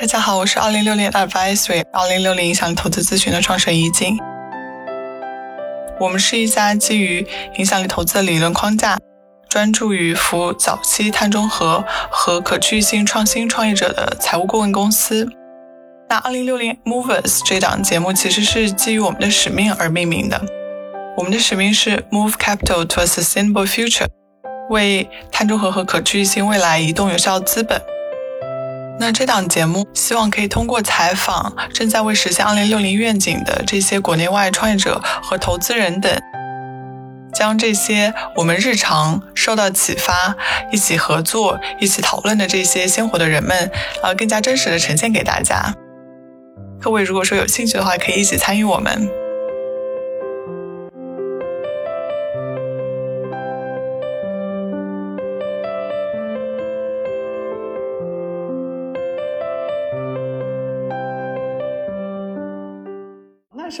大家好，我是二零六零 Advisory 二零六零影响力投资咨询的创始人怡静。我们是一家基于影响力投资的理论框架，专注于服务早期碳中和和可持续性创新创业者的财务顾问公司。那二零六零 Movers 这档节目其实是基于我们的使命而命名的。我们的使命是 Move Capital to a Sustainable Future，为碳中和和可持续性未来移动有效资本。那这档节目希望可以通过采访正在为实现二零六零愿景的这些国内外创业者和投资人等，将这些我们日常受到启发、一起合作、一起讨论的这些鲜活的人们，呃，更加真实的呈现给大家。各位如果说有兴趣的话，可以一起参与我们。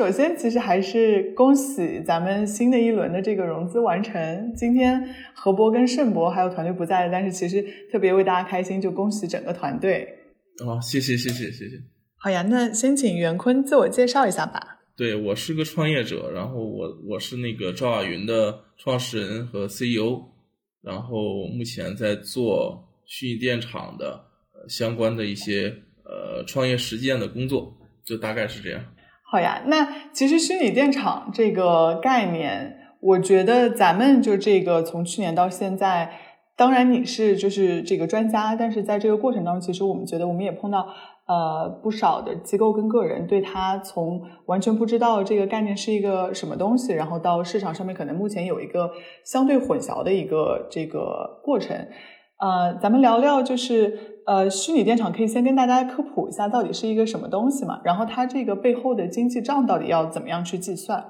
首先，其实还是恭喜咱们新的一轮的这个融资完成。今天何博跟盛博还有团队不在，但是其实特别为大家开心，就恭喜整个团队。哦，谢谢谢谢谢谢。好呀，那先请袁坤自我介绍一下吧。对我是个创业者，然后我我是那个赵雅云的创始人和 CEO，然后目前在做虚拟电厂的相关的一些呃创业实践的工作，就大概是这样。好呀，那其实虚拟电厂这个概念，我觉得咱们就这个从去年到现在，当然你是就是这个专家，但是在这个过程当中，其实我们觉得我们也碰到呃不少的机构跟个人，对他从完全不知道这个概念是一个什么东西，然后到市场上面可能目前有一个相对混淆的一个这个过程。呃，咱们聊聊，就是呃，虚拟电厂可以先跟大家科普一下，到底是一个什么东西嘛？然后它这个背后的经济账到底要怎么样去计算？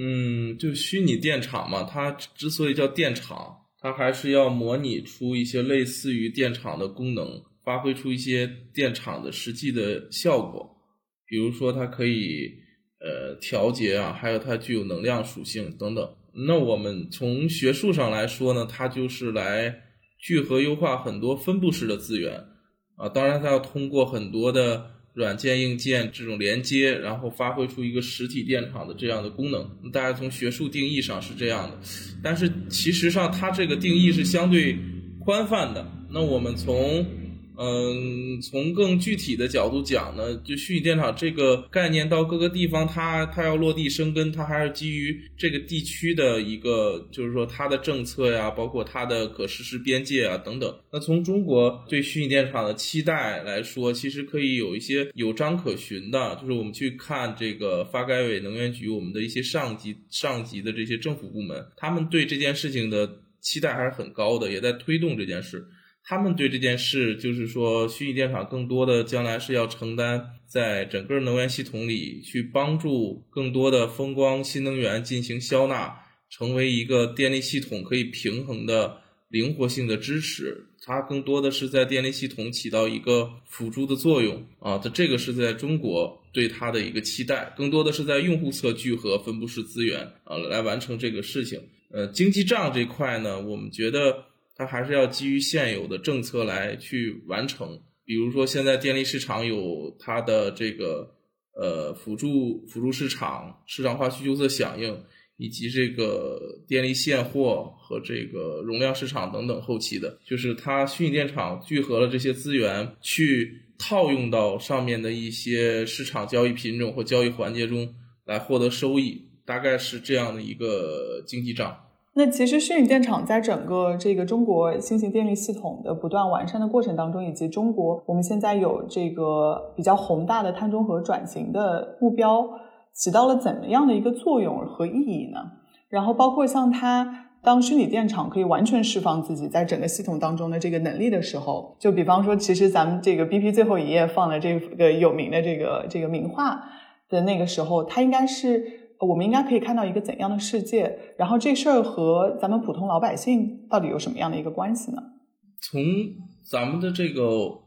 嗯，就虚拟电厂嘛，它之所以叫电厂，它还是要模拟出一些类似于电厂的功能，发挥出一些电厂的实际的效果。比如说，它可以呃调节啊，还有它具有能量属性等等。那我们从学术上来说呢，它就是来聚合优化很多分布式的资源啊，当然它要通过很多的软件硬件这种连接，然后发挥出一个实体电厂的这样的功能。大家从学术定义上是这样的，但是其实上它这个定义是相对宽泛的。那我们从嗯，从更具体的角度讲呢，就虚拟电厂这个概念到各个地方，它它要落地生根，它还是基于这个地区的一个，就是说它的政策呀，包括它的可实施边界啊等等。那从中国对虚拟电厂的期待来说，其实可以有一些有章可循的，就是我们去看这个发改委能源局，我们的一些上级上级的这些政府部门，他们对这件事情的期待还是很高的，也在推动这件事。他们对这件事，就是说，虚拟电厂更多的将来是要承担在整个能源系统里去帮助更多的风光新能源进行消纳，成为一个电力系统可以平衡的灵活性的支持。它更多的是在电力系统起到一个辅助的作用啊。它这个是在中国对它的一个期待，更多的是在用户侧聚合分布式资源啊来完成这个事情。呃，经济账这块呢，我们觉得。它还是要基于现有的政策来去完成，比如说现在电力市场有它的这个呃辅助辅助市场、市场化需求侧响应，以及这个电力现货和这个容量市场等等后期的，就是它虚拟电厂聚合了这些资源，去套用到上面的一些市场交易品种或交易环节中来获得收益，大概是这样的一个经济账。那其实虚拟电厂在整个这个中国新型电力系统的不断完善的过程当中，以及中国我们现在有这个比较宏大的碳中和转型的目标，起到了怎么样的一个作用和意义呢？然后包括像它当虚拟电厂可以完全释放自己在整个系统当中的这个能力的时候，就比方说，其实咱们这个 BP 最后一页放了这个有名的这个这个名画的那个时候，它应该是。我们应该可以看到一个怎样的世界？然后这事儿和咱们普通老百姓到底有什么样的一个关系呢？从咱们的这个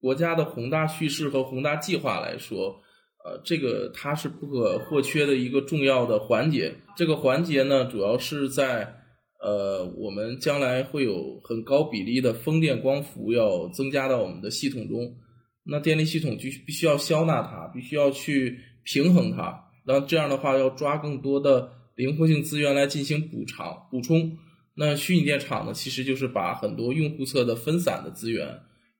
国家的宏大叙事和宏大计划来说，呃，这个它是不可或缺的一个重要的环节。这个环节呢，主要是在呃，我们将来会有很高比例的风电光伏要增加到我们的系统中，那电力系统就必须要消纳它，必须要去平衡它，那这样的话要抓更多的灵活性资源来进行补偿补充。那虚拟电厂呢，其实就是把很多用户侧的分散的资源，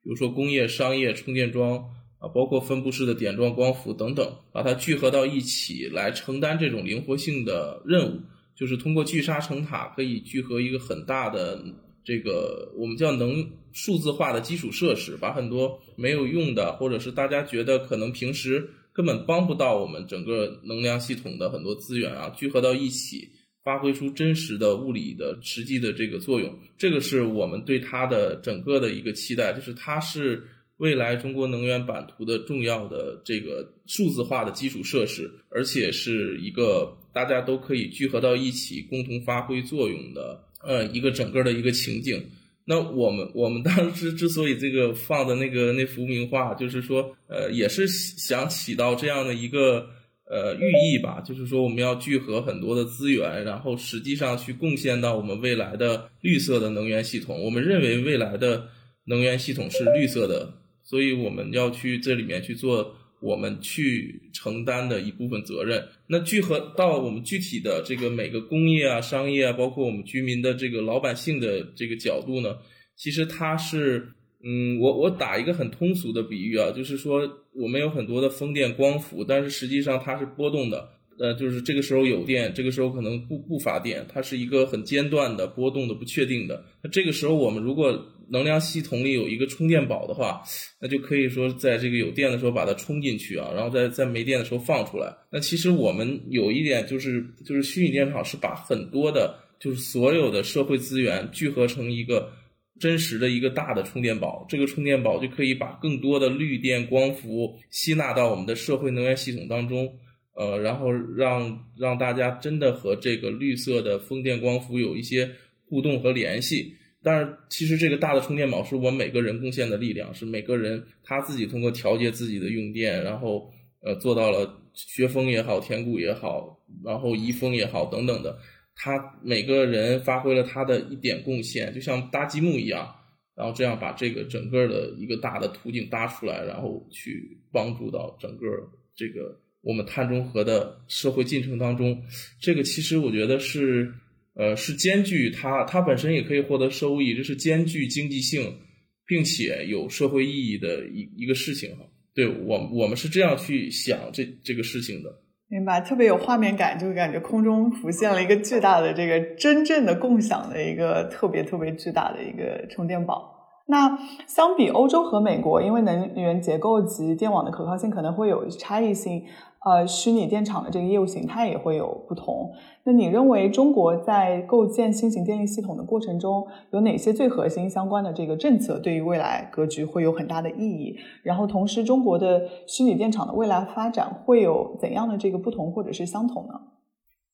比如说工业、商业充电桩啊，包括分布式的点状光伏等等，把它聚合到一起来承担这种灵活性的任务。就是通过聚沙成塔，可以聚合一个很大的这个我们叫能数字化的基础设施，把很多没有用的，或者是大家觉得可能平时根本帮不到我们整个能量系统的很多资源啊，聚合到一起，发挥出真实的物理的实际的这个作用。这个是我们对它的整个的一个期待，就是它是未来中国能源版图的重要的这个数字化的基础设施，而且是一个。大家都可以聚合到一起，共同发挥作用的，呃，一个整个的一个情景。那我们我们当时之所以这个放的那个那幅名画，就是说，呃，也是想起到这样的一个呃寓意吧，就是说我们要聚合很多的资源，然后实际上去贡献到我们未来的绿色的能源系统。我们认为未来的能源系统是绿色的，所以我们要去这里面去做。我们去承担的一部分责任，那聚合到我们具体的这个每个工业啊、商业啊，包括我们居民的这个老百姓的这个角度呢，其实它是，嗯，我我打一个很通俗的比喻啊，就是说我们有很多的风电光伏，但是实际上它是波动的，呃，就是这个时候有电，这个时候可能不不发电，它是一个很间断的波动的、不确定的。那这个时候我们如果能量系统里有一个充电宝的话，那就可以说在这个有电的时候把它充进去啊，然后在在没电的时候放出来。那其实我们有一点就是，就是虚拟电厂是把很多的，就是所有的社会资源聚合成一个真实的一个大的充电宝。这个充电宝就可以把更多的绿电光伏吸纳到我们的社会能源系统当中，呃，然后让让大家真的和这个绿色的风电光伏有一些互动和联系。但是，其实这个大的充电宝是我每个人贡献的力量，是每个人他自己通过调节自己的用电，然后呃做到了学风也好，填谷也好，然后移风也好等等的，他每个人发挥了他的一点贡献，就像搭积木一样，然后这样把这个整个的一个大的图景搭出来，然后去帮助到整个这个我们碳中和的社会进程当中，这个其实我觉得是。呃，是兼具它，它本身也可以获得收益，这是兼具经济性，并且有社会意义的一一个事情哈。对我，我们是这样去想这这个事情的。明白，特别有画面感，就感觉空中浮现了一个巨大的这个真正的共享的一个特别特别巨大的一个充电宝。那相比欧洲和美国，因为能源结构及电网的可靠性可能会有差异性。呃，虚拟电厂的这个业务形态也会有不同。那你认为中国在构建新型电力系统的过程中，有哪些最核心相关的这个政策对于未来格局会有很大的意义？然后，同时中国的虚拟电厂的未来发展会有怎样的这个不同或者是相同呢？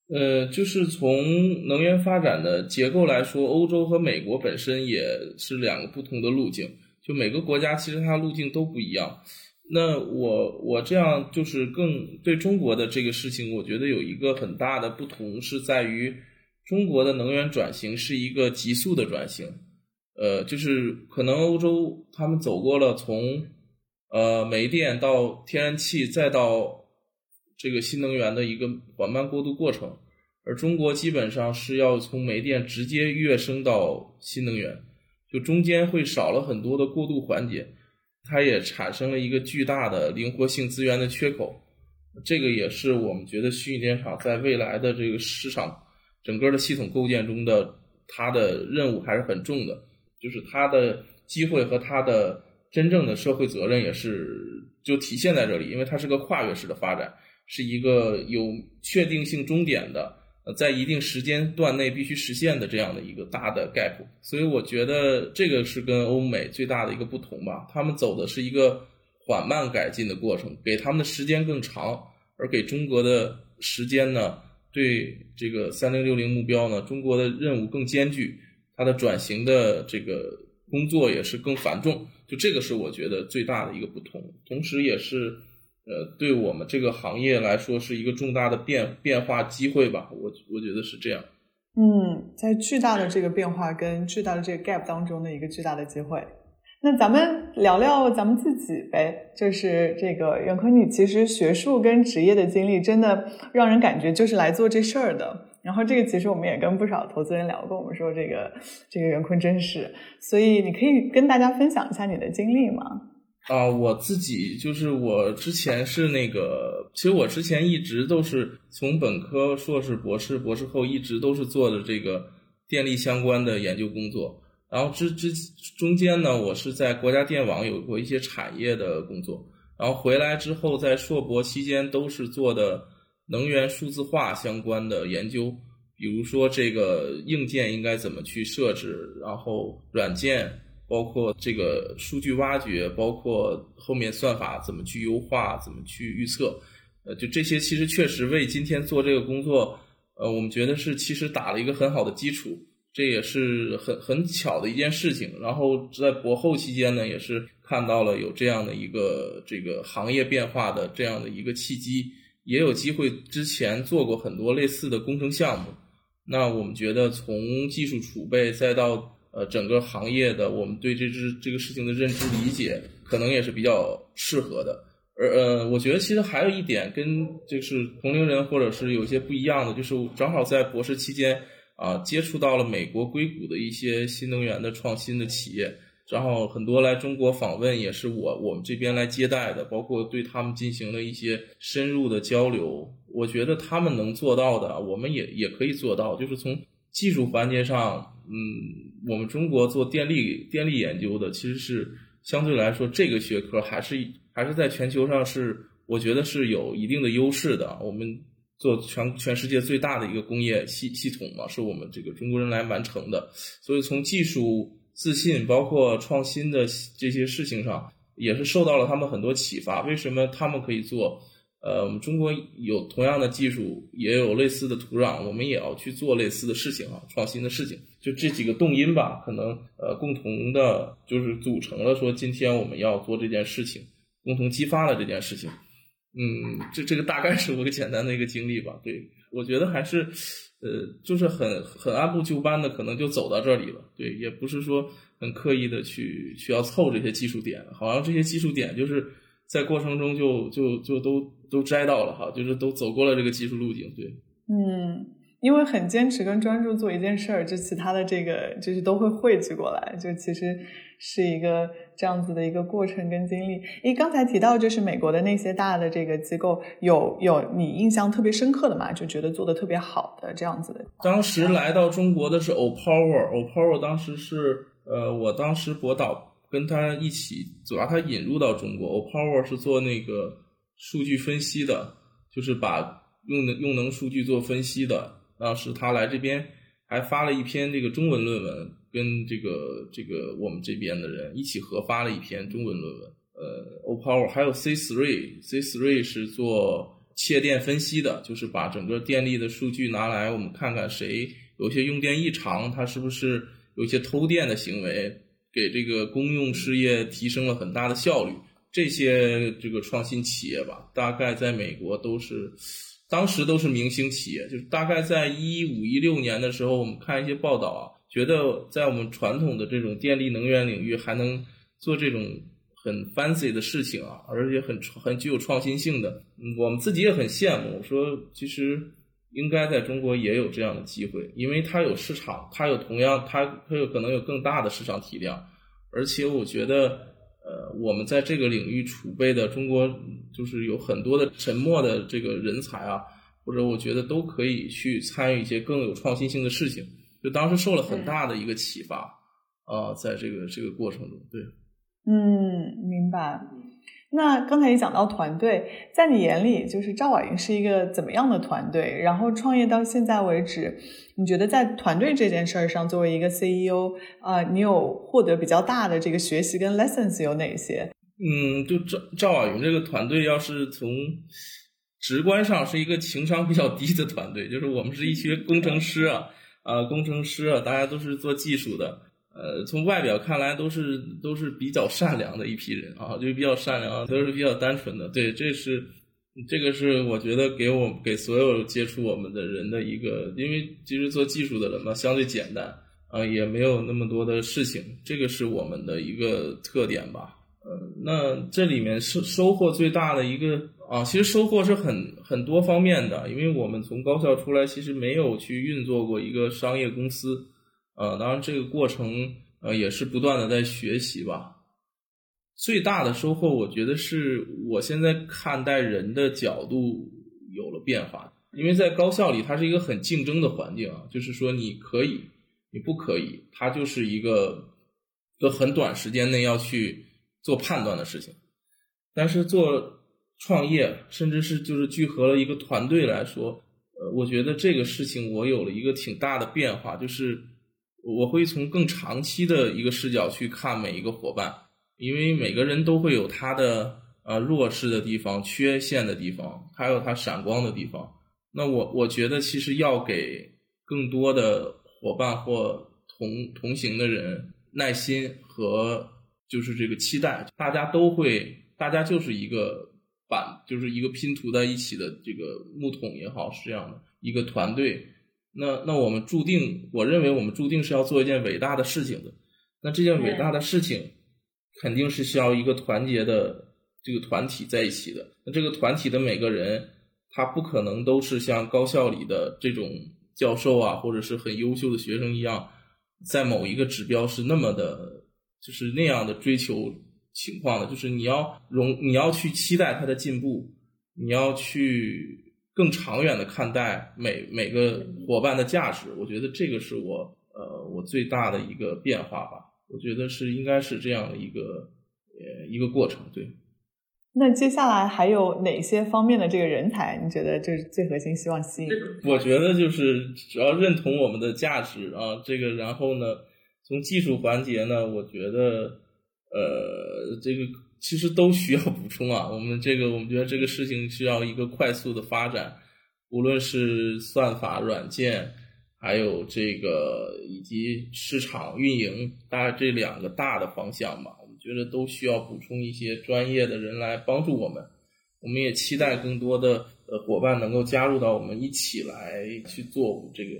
呃，就是从能源发展的结构来说，欧洲和美国本身也是两个不同的路径。就每个国家其实它的路径都不一样。那我我这样就是更对中国的这个事情，我觉得有一个很大的不同是在于，中国的能源转型是一个急速的转型，呃，就是可能欧洲他们走过了从呃煤电到天然气再到这个新能源的一个缓慢过渡过程，而中国基本上是要从煤电直接跃升到新能源，就中间会少了很多的过渡环节。它也产生了一个巨大的灵活性资源的缺口，这个也是我们觉得虚拟电厂在未来的这个市场整个的系统构建中的它的任务还是很重的，就是它的机会和它的真正的社会责任也是就体现在这里，因为它是个跨越式的发展，是一个有确定性终点的。呃在一定时间段内必须实现的这样的一个大的 gap，所以我觉得这个是跟欧美最大的一个不同吧。他们走的是一个缓慢改进的过程，给他们的时间更长，而给中国的时间呢，对这个三零六零目标呢，中国的任务更艰巨，它的转型的这个工作也是更繁重。就这个是我觉得最大的一个不同，同时也是。呃，对我们这个行业来说是一个重大的变变化机会吧，我我觉得是这样。嗯，在巨大的这个变化跟巨大的这个 gap 当中的一个巨大的机会。那咱们聊聊咱们自己呗，就是这个袁坤，你其实学术跟职业的经历真的让人感觉就是来做这事儿的。然后这个其实我们也跟不少投资人聊过，我们说这个这个袁坤真是，所以你可以跟大家分享一下你的经历吗？啊，我自己就是我之前是那个，其实我之前一直都是从本科、硕士、博士、博士后一直都是做的这个电力相关的研究工作。然后之之中间呢，我是在国家电网有过一些产业的工作，然后回来之后在硕博期间都是做的能源数字化相关的研究，比如说这个硬件应该怎么去设置，然后软件包括这个数据挖掘，包括后面算法怎么去优化，怎么去预测，呃，就这些其实确实为今天做这个工作，呃，我们觉得是其实打了一个很好的基础。这也是很很巧的一件事情。然后在博后期间呢，也是看到了有这样的一个这个行业变化的这样的一个契机，也有机会之前做过很多类似的工程项目。那我们觉得从技术储备再到呃整个行业的我们对这只这个事情的认知理解，可能也是比较适合的。而呃，我觉得其实还有一点跟就是同龄人或者是有些不一样的，就是正好在博士期间。啊，接触到了美国硅谷的一些新能源的创新的企业，然后很多来中国访问也是我我们这边来接待的，包括对他们进行了一些深入的交流。我觉得他们能做到的，我们也也可以做到。就是从技术环节上，嗯，我们中国做电力电力研究的，其实是相对来说这个学科还是还是在全球上是我觉得是有一定的优势的。我们。做全全世界最大的一个工业系系统嘛，是我们这个中国人来完成的。所以从技术自信，包括创新的这些事情上，也是受到了他们很多启发。为什么他们可以做？呃，我们中国有同样的技术，也有类似的土壤，我们也要去做类似的事情啊，创新的事情。就这几个动因吧，可能呃共同的，就是组成了说今天我们要做这件事情，共同激发了这件事情。嗯，这这个大概是我个简单的一个经历吧。对，我觉得还是，呃，就是很很按部就班的，可能就走到这里了。对，也不是说很刻意的去需要凑这些技术点，好像这些技术点就是在过程中就就就都都摘到了哈，就是都走过了这个技术路径。对，嗯。因为很坚持跟专注做一件事儿，就其他的这个就是都会汇聚过来，就其实是一个这样子的一个过程跟经历。诶，刚才提到就是美国的那些大的这个机构，有有你印象特别深刻的嘛？就觉得做的特别好的这样子的。当时来到中国的是 O Power，O Power 当时是呃，我当时博导跟他一起主要他引入到中国。O Power 是做那个数据分析的，就是把用的用能数据做分析的。当时他来这边还发了一篇这个中文论文，跟这个这个我们这边的人一起合发了一篇中文论文。呃，Opower 还有 C three，C three 是做切电分析的，就是把整个电力的数据拿来，我们看看谁有些用电异常，它是不是有些偷电的行为，给这个公用事业提升了很大的效率。这些这个创新企业吧，大概在美国都是。当时都是明星企业，就是大概在一五一六年的时候，我们看一些报道啊，觉得在我们传统的这种电力能源领域还能做这种很 fancy 的事情啊，而且很很具有创新性的，我们自己也很羡慕。我说其实应该在中国也有这样的机会，因为它有市场，它有同样，它它有可能有更大的市场体量，而且我觉得。呃，我们在这个领域储备的中国，就是有很多的沉默的这个人才啊，或者我觉得都可以去参与一些更有创新性的事情。就当时受了很大的一个启发啊，在这个这个过程中，对，嗯，明白。那刚才也讲到团队，在你眼里，就是赵婉云是一个怎么样的团队？然后创业到现在为止，你觉得在团队这件事儿上，作为一个 CEO 啊，你有获得比较大的这个学习跟 lessons 有哪些？嗯，就赵赵婉云这个团队，要是从直观上是一个情商比较低的团队，就是我们是一群工程师啊，啊，工程师啊，大家都是做技术的。呃，从外表看来都是都是比较善良的一批人啊，就是比较善良，都是比较单纯的。对，这是这个是我觉得给我给所有接触我们的人的一个，因为其实做技术的人嘛，相对简单啊，也没有那么多的事情，这个是我们的一个特点吧。呃，那这里面收收获最大的一个啊，其实收获是很很多方面的，因为我们从高校出来，其实没有去运作过一个商业公司，呃，当然这个过程呃也是不断的在学习吧。最大的收获，我觉得是我现在看待人的角度有了变化。因为在高校里，它是一个很竞争的环境啊，就是说你可以，你不可以，它就是一个一个很短时间内要去做判断的事情。但是做创业，甚至是就是聚合了一个团队来说，呃，我觉得这个事情我有了一个挺大的变化，就是我会从更长期的一个视角去看每一个伙伴。因为每个人都会有他的呃弱势的地方、缺陷的地方，还有他闪光的地方。那我我觉得其实要给更多的伙伴或同同行的人耐心和就是这个期待，大家都会，大家就是一个板，就是一个拼图在一起的这个木桶也好，是这样的一个团队。那那我们注定，我认为我们注定是要做一件伟大的事情的。那这件伟大的事情。肯定是需要一个团结的这个团体在一起的。那这个团体的每个人，他不可能都是像高校里的这种教授啊，或者是很优秀的学生一样，在某一个指标是那么的，就是那样的追求情况的。就是你要容，你要去期待他的进步，你要去更长远的看待每每个伙伴的价值。我觉得这个是我呃我最大的一个变化吧。我觉得是应该是这样的一个呃一个过程，对。那接下来还有哪些方面的这个人才，你觉得就是最核心希望吸引？我觉得就是只要认同我们的价值啊，这个然后呢，从技术环节呢，我觉得呃这个其实都需要补充啊。我们这个我们觉得这个事情需要一个快速的发展，无论是算法软件。还有这个以及市场运营，大概这两个大的方向吧，我们觉得都需要补充一些专业的人来帮助我们。我们也期待更多的呃伙伴能够加入到我们一起来去做这个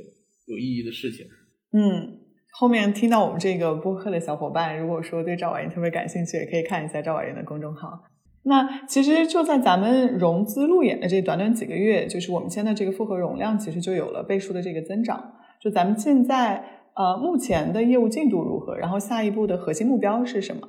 有意义的事情。嗯，后面听到我们这个播客的小伙伴，如果说对赵婉莹特别感兴趣，也可以看一下赵婉莹的公众号。那其实就在咱们融资路演的这短短几个月，就是我们现在这个复合容量，其实就有了倍数的这个增长。就咱们现在呃，目前的业务进度如何？然后下一步的核心目标是什么？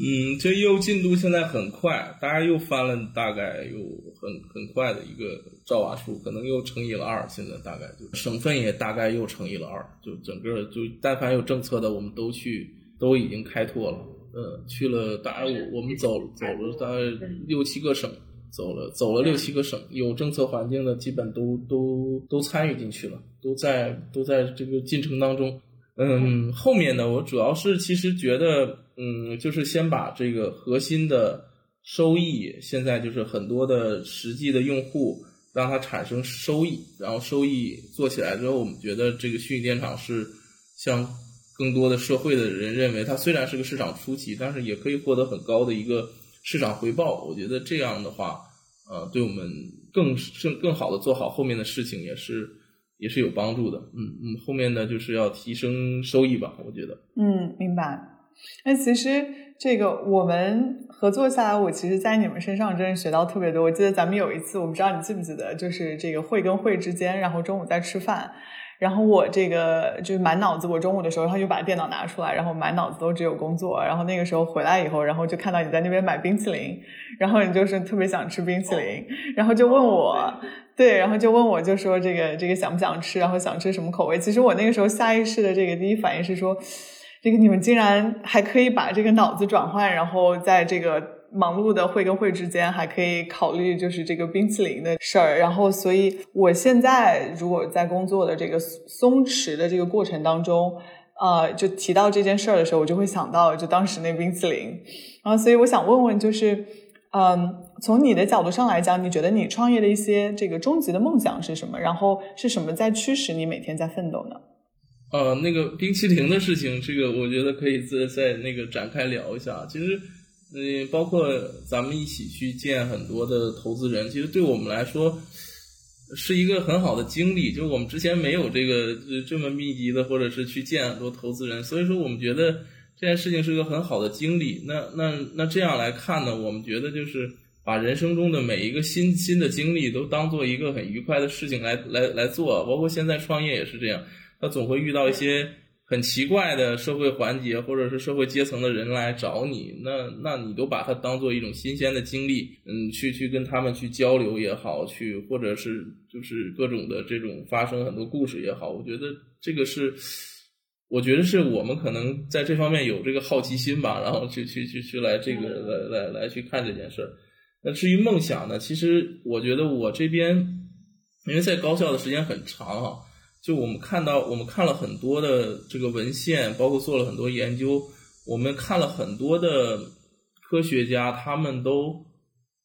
嗯，这业务进度现在很快，大家又翻了大概有很很快的一个兆瓦数，可能又乘以了二。现在大概就省份也大概又乘以了二，就整个就但凡有政策的，我们都去都已经开拓了。呃，去了大概我我们走走了大概六七个省。走了走了六七个省，有政策环境的基本都都都参与进去了，都在都在这个进程当中。嗯，后面呢，我主要是其实觉得，嗯，就是先把这个核心的收益，现在就是很多的实际的用户，让它产生收益，然后收益做起来之后，我们觉得这个虚拟电厂是像更多的社会的人认为，它虽然是个市场初期，但是也可以获得很高的一个。市场回报，我觉得这样的话，呃，对我们更更更好的做好后面的事情也是也是有帮助的。嗯嗯，后面呢就是要提升收益吧，我觉得。嗯，明白。那其实这个我们合作下来，我其实在你们身上真的学到特别多。我记得咱们有一次，我不知道你记不记得，就是这个会跟会之间，然后中午在吃饭。然后我这个就是满脑子，我中午的时候，他就把电脑拿出来，然后满脑子都只有工作。然后那个时候回来以后，然后就看到你在那边买冰淇淋，然后你就是特别想吃冰淇淋，然后就问我，对，然后就问我就说这个这个想不想吃，然后想吃什么口味。其实我那个时候下意识的这个第一反应是说，这个你们竟然还可以把这个脑子转换，然后在这个。忙碌的会跟会之间，还可以考虑就是这个冰淇淋的事儿。然后，所以我现在如果在工作的这个松弛的这个过程当中，呃，就提到这件事儿的时候，我就会想到就当时那冰淇淋。然后，所以我想问问，就是，嗯，从你的角度上来讲，你觉得你创业的一些这个终极的梦想是什么？然后是什么在驱使你每天在奋斗呢？呃，那个冰淇淋的事情，这个我觉得可以再再那个展开聊一下。其实。嗯，包括咱们一起去见很多的投资人，其实对我们来说是一个很好的经历。就我们之前没有这个这么密集的，或者是去见很多投资人，所以说我们觉得这件事情是个很好的经历。那那那这样来看呢，我们觉得就是把人生中的每一个新新的经历都当做一个很愉快的事情来来来做，包括现在创业也是这样，他总会遇到一些。很奇怪的社会环节，或者是社会阶层的人来找你，那那你都把它当做一种新鲜的经历，嗯，去去跟他们去交流也好，去或者是就是各种的这种发生很多故事也好，我觉得这个是，我觉得是我们可能在这方面有这个好奇心吧，然后去去去去来这个来来来去看这件事儿。那至于梦想呢，其实我觉得我这边因为在高校的时间很长哈。就我们看到，我们看了很多的这个文献，包括做了很多研究，我们看了很多的科学家，他们都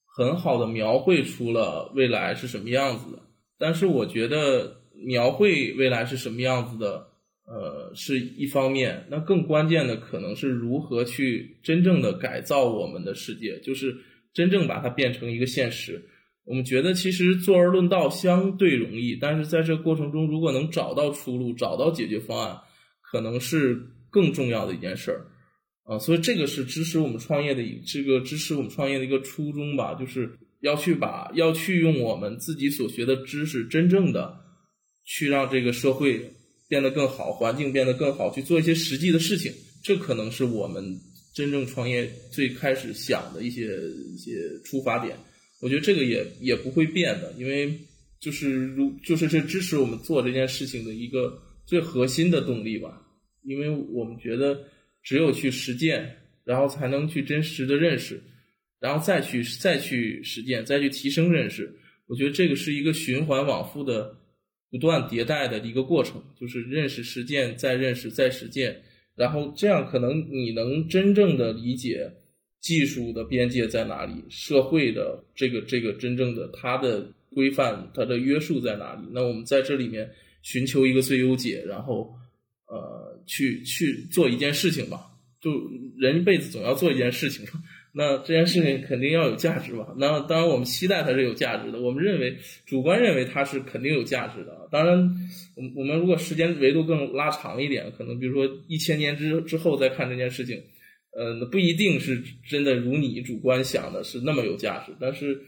很好的描绘出了未来是什么样子的。但是我觉得描绘未来是什么样子的，呃，是一方面，那更关键的可能是如何去真正的改造我们的世界，就是真正把它变成一个现实。我们觉得其实坐而论道相对容易，但是在这个过程中，如果能找到出路、找到解决方案，可能是更重要的一件事儿啊。所以这个是支持我们创业的这个支持我们创业的一个初衷吧，就是要去把要去用我们自己所学的知识，真正的去让这个社会变得更好，环境变得更好，去做一些实际的事情。这可能是我们真正创业最开始想的一些一些出发点。我觉得这个也也不会变的，因为就是如就是这支持我们做这件事情的一个最核心的动力吧。因为我们觉得只有去实践，然后才能去真实的认识，然后再去再去实践，再去提升认识。我觉得这个是一个循环往复的、不断迭代的一个过程，就是认识、实践、再认识、再实践，然后这样可能你能真正的理解。技术的边界在哪里？社会的这个这个真正的它的规范、它的约束在哪里？那我们在这里面寻求一个最优解，然后呃，去去做一件事情吧。就人一辈子总要做一件事情，那这件事情肯定要有价值吧？那当然，我们期待它是有价值的。我们认为，主观认为它是肯定有价值的。当然，我我们如果时间维度更拉长一点，可能比如说一千年之之后再看这件事情。呃，那不一定是真的如你主观想的是那么有价值，但是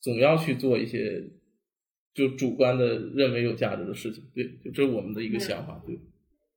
总要去做一些就主观的认为有价值的事情，对，就这是我们的一个想法，对。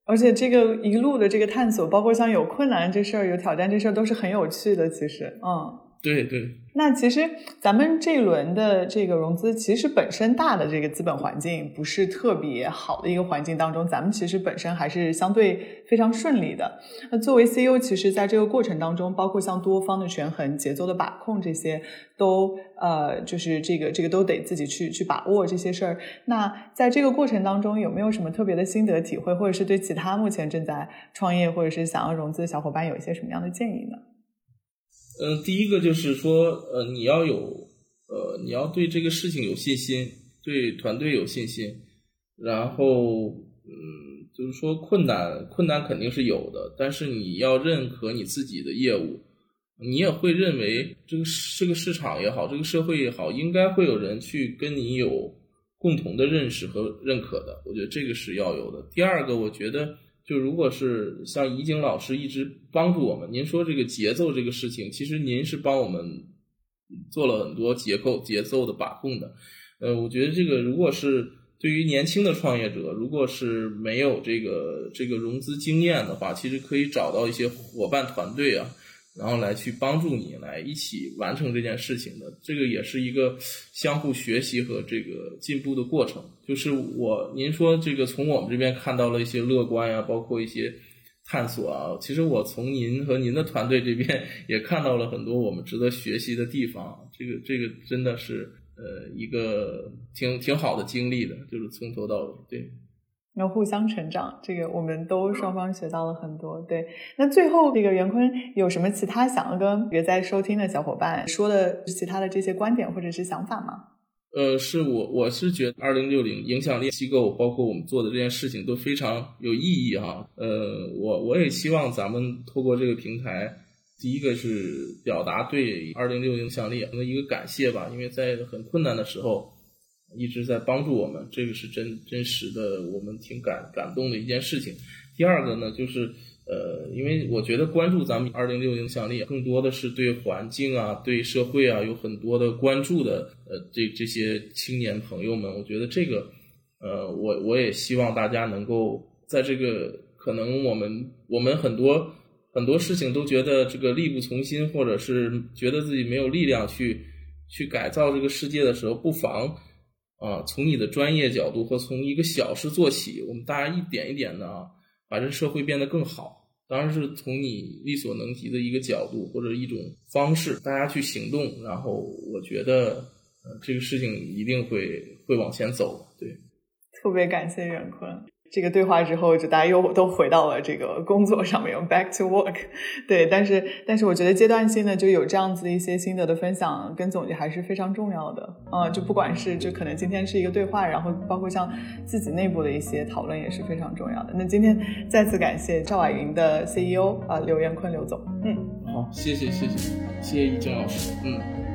而且这个一路的这个探索，包括像有困难这事儿、有挑战这事儿，都是很有趣的。其实，嗯。对对，那其实咱们这一轮的这个融资，其实本身大的这个资本环境不是特别好的一个环境当中，咱们其实本身还是相对非常顺利的。那作为 CEO，其实在这个过程当中，包括像多方的权衡、节奏的把控这些，都呃，就是这个这个都得自己去去把握这些事儿。那在这个过程当中，有没有什么特别的心得体会，或者是对其他目前正在创业或者是想要融资的小伙伴有一些什么样的建议呢？嗯，第一个就是说，呃，你要有，呃，你要对这个事情有信心，对团队有信心，然后，嗯，就是说困难，困难肯定是有的，但是你要认可你自己的业务，你也会认为这个这个市场也好，这个社会也好，应该会有人去跟你有共同的认识和认可的，我觉得这个是要有的。第二个，我觉得。就如果是像怡景老师一直帮助我们，您说这个节奏这个事情，其实您是帮我们做了很多结构节奏的把控的。呃，我觉得这个如果是对于年轻的创业者，如果是没有这个这个融资经验的话，其实可以找到一些伙伴团队啊。然后来去帮助你来一起完成这件事情的，这个也是一个相互学习和这个进步的过程。就是我您说这个从我们这边看到了一些乐观呀，包括一些探索啊。其实我从您和您的团队这边也看到了很多我们值得学习的地方。这个这个真的是呃一个挺挺好的经历的，就是从头到尾对。要互相成长，这个我们都双方学到了很多。对，那最后这个袁坤有什么其他想要跟别在收听的小伙伴说的其他的这些观点或者是想法吗？呃，是我我是觉得二零六零影响力机构，包括我们做的这件事情都非常有意义哈。呃，我我也希望咱们透过这个平台，第一个是表达对二零六影响力的一个感谢吧，因为在很困难的时候一直在帮助我们，这个是真真实的，我们挺感感动的一件事情。第二个呢，就是呃，因为我觉得关注咱们二零六影响力，更多的是对环境啊、对社会啊有很多的关注的，呃，这这些青年朋友们，我觉得这个，呃，我我也希望大家能够在这个可能我们我们很多。很多事情都觉得这个力不从心，或者是觉得自己没有力量去去改造这个世界的时候，不妨啊，从你的专业角度和从一个小事做起，我们大家一点一点的啊，把这社会变得更好。当然是从你力所能及的一个角度或者一种方式，大家去行动。然后我觉得，呃，这个事情一定会会往前走。对，特别感谢远坤。这个对话之后，就大家又都回到了这个工作上面，back to work。对，但是但是我觉得阶段性的就有这样子一些心得的分享跟总结还是非常重要的。嗯，就不管是就可能今天是一个对话，然后包括像自己内部的一些讨论也是非常重要的。那今天再次感谢赵婉云的 CEO 啊刘元坤刘总。嗯，好，谢谢谢谢谢谢易正老师。嗯。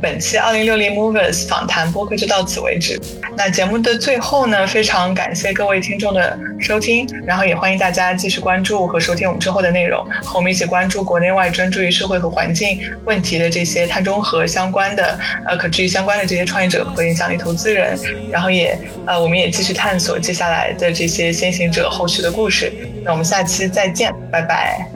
本期二零六零 Movies 访谈播客就到此为止。那节目的最后呢，非常感谢各位听众的收听，然后也欢迎大家继续关注和收听我们之后的内容，和我们一起关注国内外专注于社会和环境问题的这些碳中和相关的呃可持续相关的这些创业者和影响力投资人，然后也呃我们也继续探索接下来的这些先行者后续的故事。那我们下期再见，拜拜。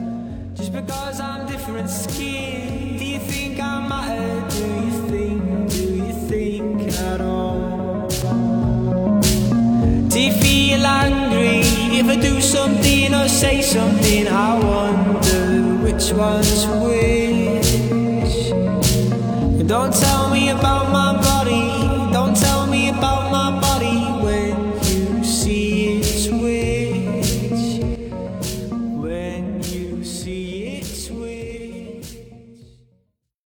Feel angry if I do something or say something? I wonder which one's which. Don't tell me about my